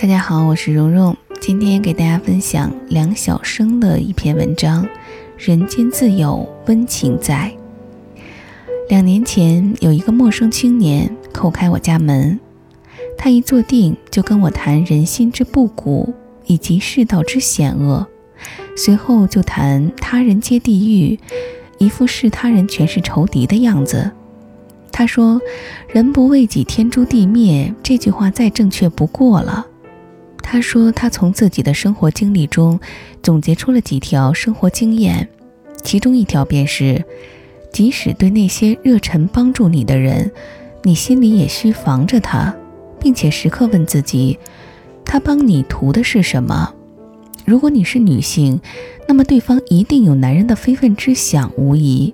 大家好，我是蓉蓉，今天给大家分享梁晓声的一篇文章《人间自有温情在》。两年前，有一个陌生青年叩开我家门，他一坐定就跟我谈人心之不古以及世道之险恶，随后就谈他人皆地狱，一副视他人全是仇敌的样子。他说：“人不为己，天诛地灭。”这句话再正确不过了。他说，他从自己的生活经历中总结出了几条生活经验，其中一条便是：即使对那些热忱帮助你的人，你心里也需防着他，并且时刻问自己，他帮你图的是什么？如果你是女性，那么对方一定有男人的非分之想，无疑；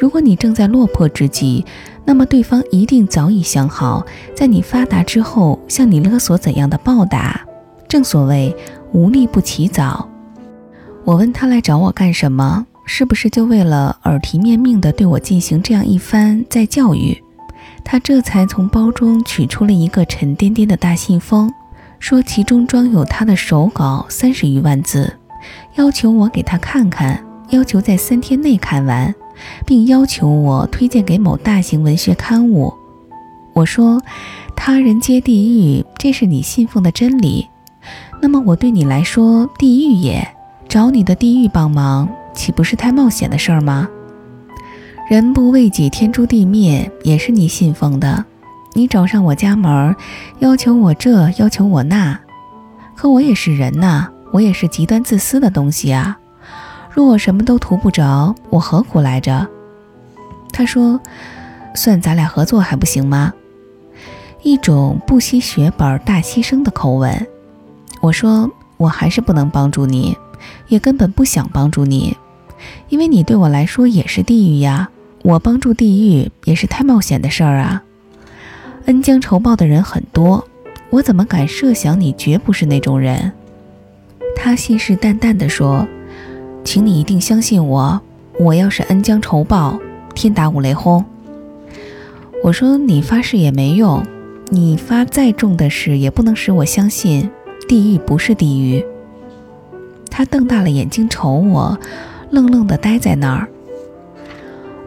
如果你正在落魄之际，那么对方一定早已想好，在你发达之后向你勒索怎样的报答。正所谓无利不起早。我问他来找我干什么？是不是就为了耳提面命地对我进行这样一番再教育？他这才从包中取出了一个沉甸甸的大信封，说其中装有他的手稿三十余万字，要求我给他看看，要求在三天内看完，并要求我推荐给某大型文学刊物。我说：“他人皆地狱，这是你信奉的真理。”那么我对你来说，地狱也找你的地狱帮忙，岂不是太冒险的事儿吗？人不为己，天诛地灭，也是你信奉的。你找上我家门，要求我这，要求我那，可我也是人呐，我也是极端自私的东西啊。若我什么都图不着，我何苦来着？他说：“算咱俩合作还不行吗？”一种不惜血本大牺牲的口吻。我说，我还是不能帮助你，也根本不想帮助你，因为你对我来说也是地狱呀。我帮助地狱也是太冒险的事儿啊。恩将仇报的人很多，我怎么敢设想你绝不是那种人？他信誓旦旦地说：“请你一定相信我，我要是恩将仇报，天打五雷轰。”我说：“你发誓也没用，你发再重的誓也不能使我相信。”地狱不是地狱。他瞪大了眼睛瞅我，愣愣地呆在那儿。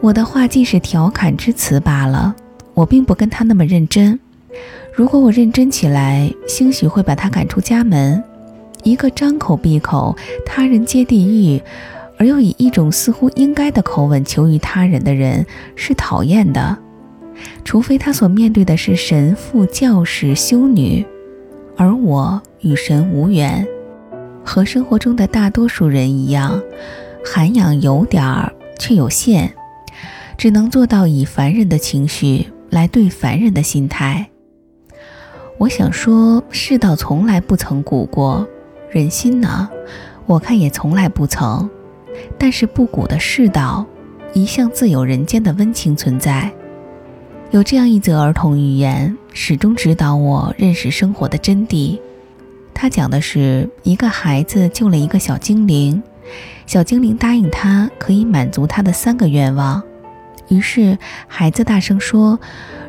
我的话既是调侃之词罢了，我并不跟他那么认真。如果我认真起来，兴许会把他赶出家门。一个张口闭口“他人皆地狱”，而又以一种似乎应该的口吻求于他人的人，是讨厌的。除非他所面对的是神父、教士、修女。而我与神无缘，和生活中的大多数人一样，涵养有点儿，却有限，只能做到以凡人的情绪来对凡人的心态。我想说，世道从来不曾古过，人心呢，我看也从来不曾。但是不古的世道，一向自有人间的温情存在。有这样一则儿童寓言，始终指导我认识生活的真谛。他讲的是一个孩子救了一个小精灵，小精灵答应他可以满足他的三个愿望。于是孩子大声说：“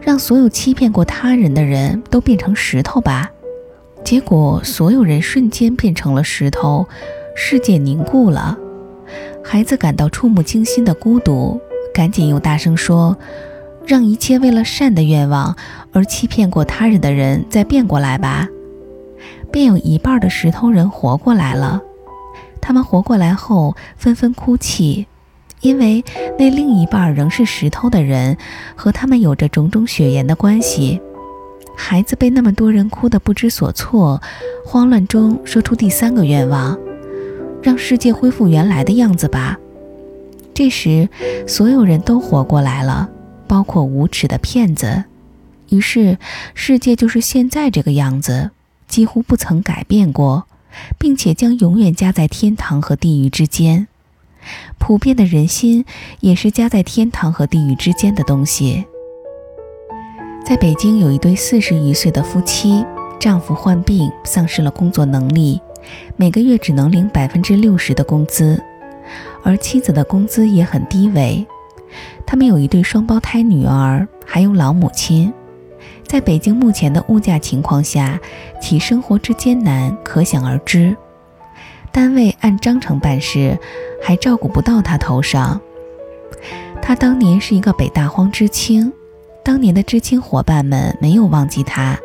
让所有欺骗过他人的人都变成石头吧！”结果所有人瞬间变成了石头，世界凝固了。孩子感到触目惊心的孤独，赶紧又大声说。让一切为了善的愿望而欺骗过他人的人再变过来吧，便有一半的石头人活过来了。他们活过来后纷纷哭泣，因为那另一半仍是石头的人和他们有着种种血缘的关系。孩子被那么多人哭得不知所措，慌乱中说出第三个愿望：让世界恢复原来的样子吧。这时，所有人都活过来了。包括无耻的骗子，于是世界就是现在这个样子，几乎不曾改变过，并且将永远夹在天堂和地狱之间。普遍的人心也是夹在天堂和地狱之间的东西。在北京有一对四十余岁的夫妻，丈夫患病丧失了工作能力，每个月只能领百分之六十的工资，而妻子的工资也很低微。他们有一对双胞胎女儿，还有老母亲。在北京目前的物价情况下，其生活之艰难可想而知。单位按章程办事，还照顾不到他头上。他当年是一个北大荒知青，当年的知青伙伴们没有忘记他，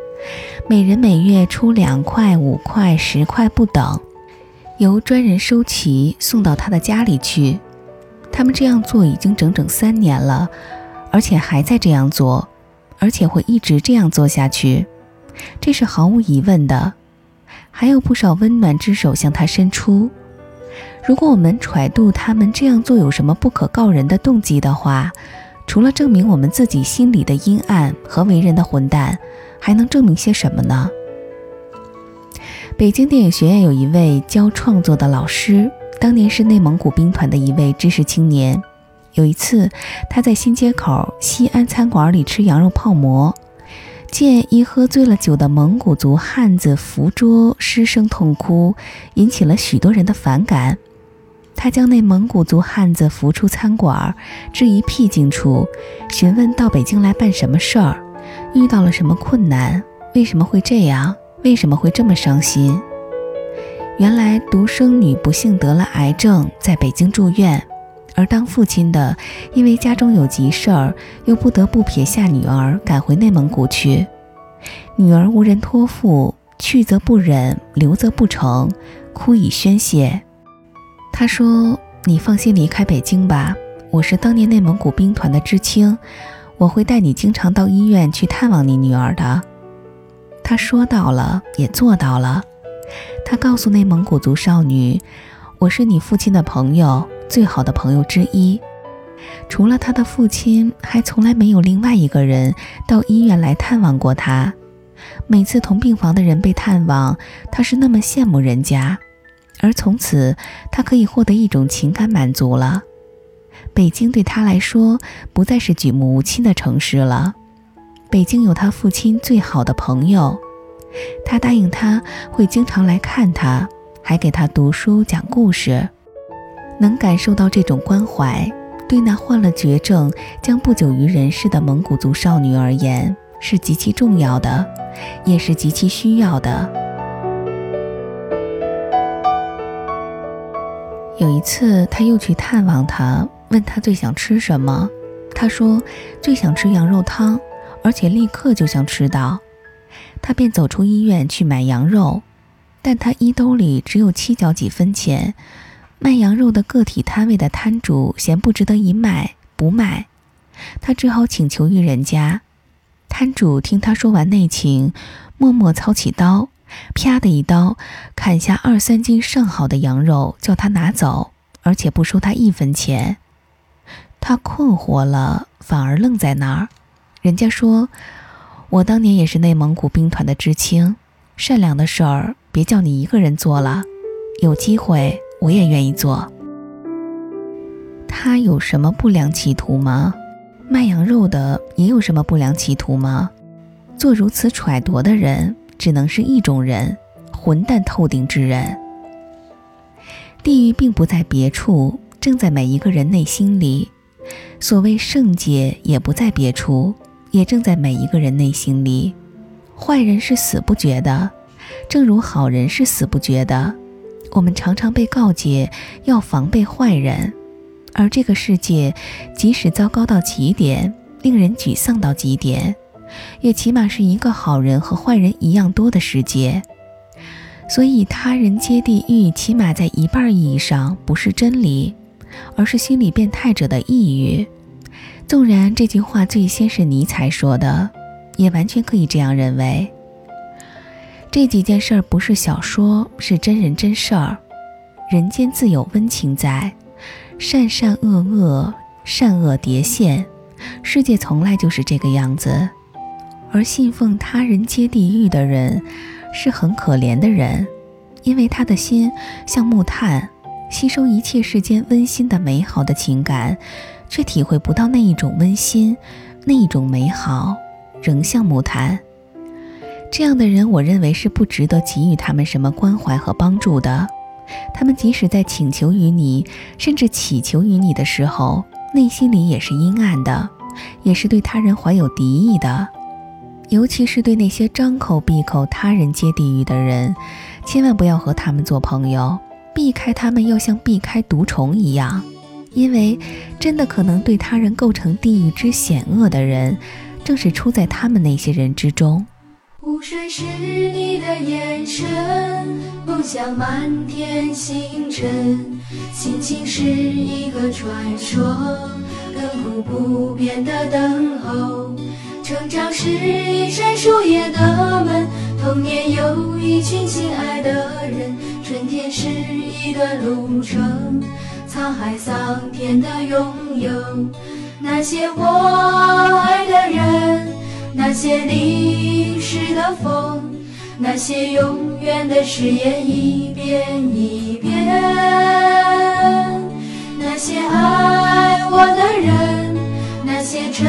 每人每月出两块、五块、十块不等，由专人收齐送到他的家里去。他们这样做已经整整三年了，而且还在这样做，而且会一直这样做下去，这是毫无疑问的。还有不少温暖之手向他伸出。如果我们揣度他们这样做有什么不可告人的动机的话，除了证明我们自己心里的阴暗和为人的混蛋，还能证明些什么呢？北京电影学院有一位教创作的老师，当年是内蒙古兵团的一位知识青年。有一次，他在新街口西安餐馆里吃羊肉泡馍。见一喝醉了酒的蒙古族汉子扶桌失声痛哭，引起了许多人的反感。他将那蒙古族汉子扶出餐馆，置于僻静处，询问到北京来办什么事儿，遇到了什么困难，为什么会这样，为什么会这么伤心？原来独生女不幸得了癌症，在北京住院。而当父亲的，因为家中有急事儿，又不得不撇下女儿赶回内蒙古去。女儿无人托付，去则不忍，留则不成，哭以宣泄。他说：“你放心离开北京吧，我是当年内蒙古兵团的知青，我会带你经常到医院去探望你女儿的。”他说到了，也做到了。他告诉内蒙古族少女：“我是你父亲的朋友。”最好的朋友之一，除了他的父亲，还从来没有另外一个人到医院来探望过他。每次同病房的人被探望，他是那么羡慕人家，而从此他可以获得一种情感满足了。北京对他来说不再是举目无亲的城市了。北京有他父亲最好的朋友，他答应他会经常来看他，还给他读书讲故事。能感受到这种关怀，对那患了绝症将不久于人世的蒙古族少女而言是极其重要的，也是极其需要的。有一次，他又去探望她，问她最想吃什么，她说最想吃羊肉汤，而且立刻就想吃到。他便走出医院去买羊肉，但他衣兜里只有七角几分钱。卖羊肉的个体摊位的摊主嫌不值得一卖，不卖，他只好请求于人家。摊主听他说完内情，默默操起刀，啪的一刀砍下二三斤上好的羊肉，叫他拿走，而且不收他一分钱。他困惑了，反而愣在那儿。人家说：“我当年也是内蒙古兵团的知青，善良的事儿别叫你一个人做了，有机会。”我也愿意做。他有什么不良企图吗？卖羊肉的也有什么不良企图吗？做如此揣度的人，只能是一种人——混蛋透顶之人。地狱并不在别处，正在每一个人内心里；所谓圣洁，也不在别处，也正在每一个人内心里。坏人是死不绝的，正如好人是死不绝的。我们常常被告诫要防备坏人，而这个世界即使糟糕到极点，令人沮丧到极点，也起码是一个好人和坏人一样多的世界。所以，他人皆地狱，起码在一半意义上不是真理，而是心理变态者的抑郁。纵然这句话最先是尼采说的，也完全可以这样认为。这几件事儿不是小说，是真人真事儿。人间自有温情在，善善恶恶，善恶叠现，世界从来就是这个样子。而信奉他人皆地狱的人，是很可怜的人，因为他的心像木炭，吸收一切世间温馨的美好的情感，却体会不到那一种温馨，那一种美好，仍像木炭。这样的人，我认为是不值得给予他们什么关怀和帮助的。他们即使在请求于你，甚至祈求于你的时候，内心里也是阴暗的，也是对他人怀有敌意的。尤其是对那些张口闭口他人皆地狱的人，千万不要和他们做朋友，避开他们要像避开毒虫一样，因为真的可能对他人构成地狱之险恶的人，正是出在他们那些人之中。湖水是你的眼神，梦想满天星辰，心情是一个传说，亘古不变的等候。成长是一扇树叶的门，童年有一群亲爱的人，春天是一段路程，沧海桑田的拥有，那些我爱的人。那些淋湿的风，那些永远的誓言，一遍一遍。那些爱我的人，那些沉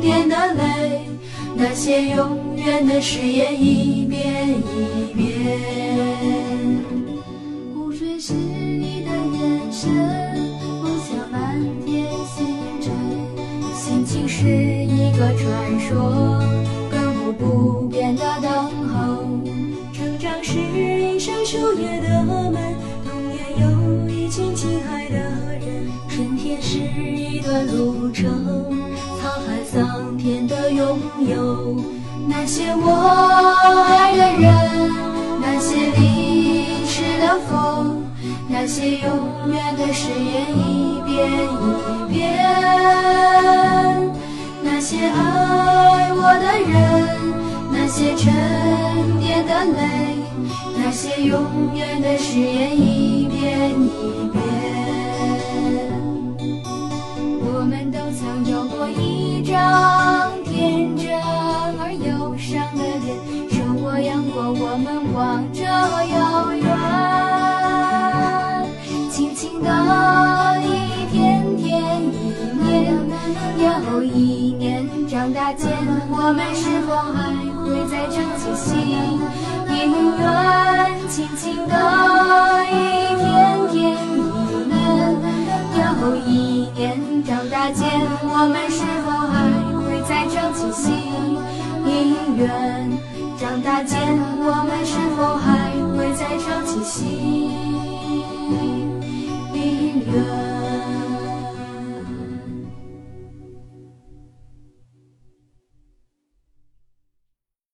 淀的泪，那些永远的誓言，一遍一遍。湖水是你的眼神，梦想满天星辰，心情是一。个传说，亘古不变的等候。成长是一扇树叶的门，童年有一群亲爱。是一段路程，沧海桑田的拥有。那些我爱的人，那些淋湿的风，那些永远的誓言，一遍一遍。那些爱我的人，那些沉淀的泪，那些永远的誓言，一遍一遍。长大间，我们是否还会再唱起心音乐？轻轻的一天天一年又一年。长大间，我们是否还会再唱起心音乐？长大间，我们是否还会再唱起心音乐？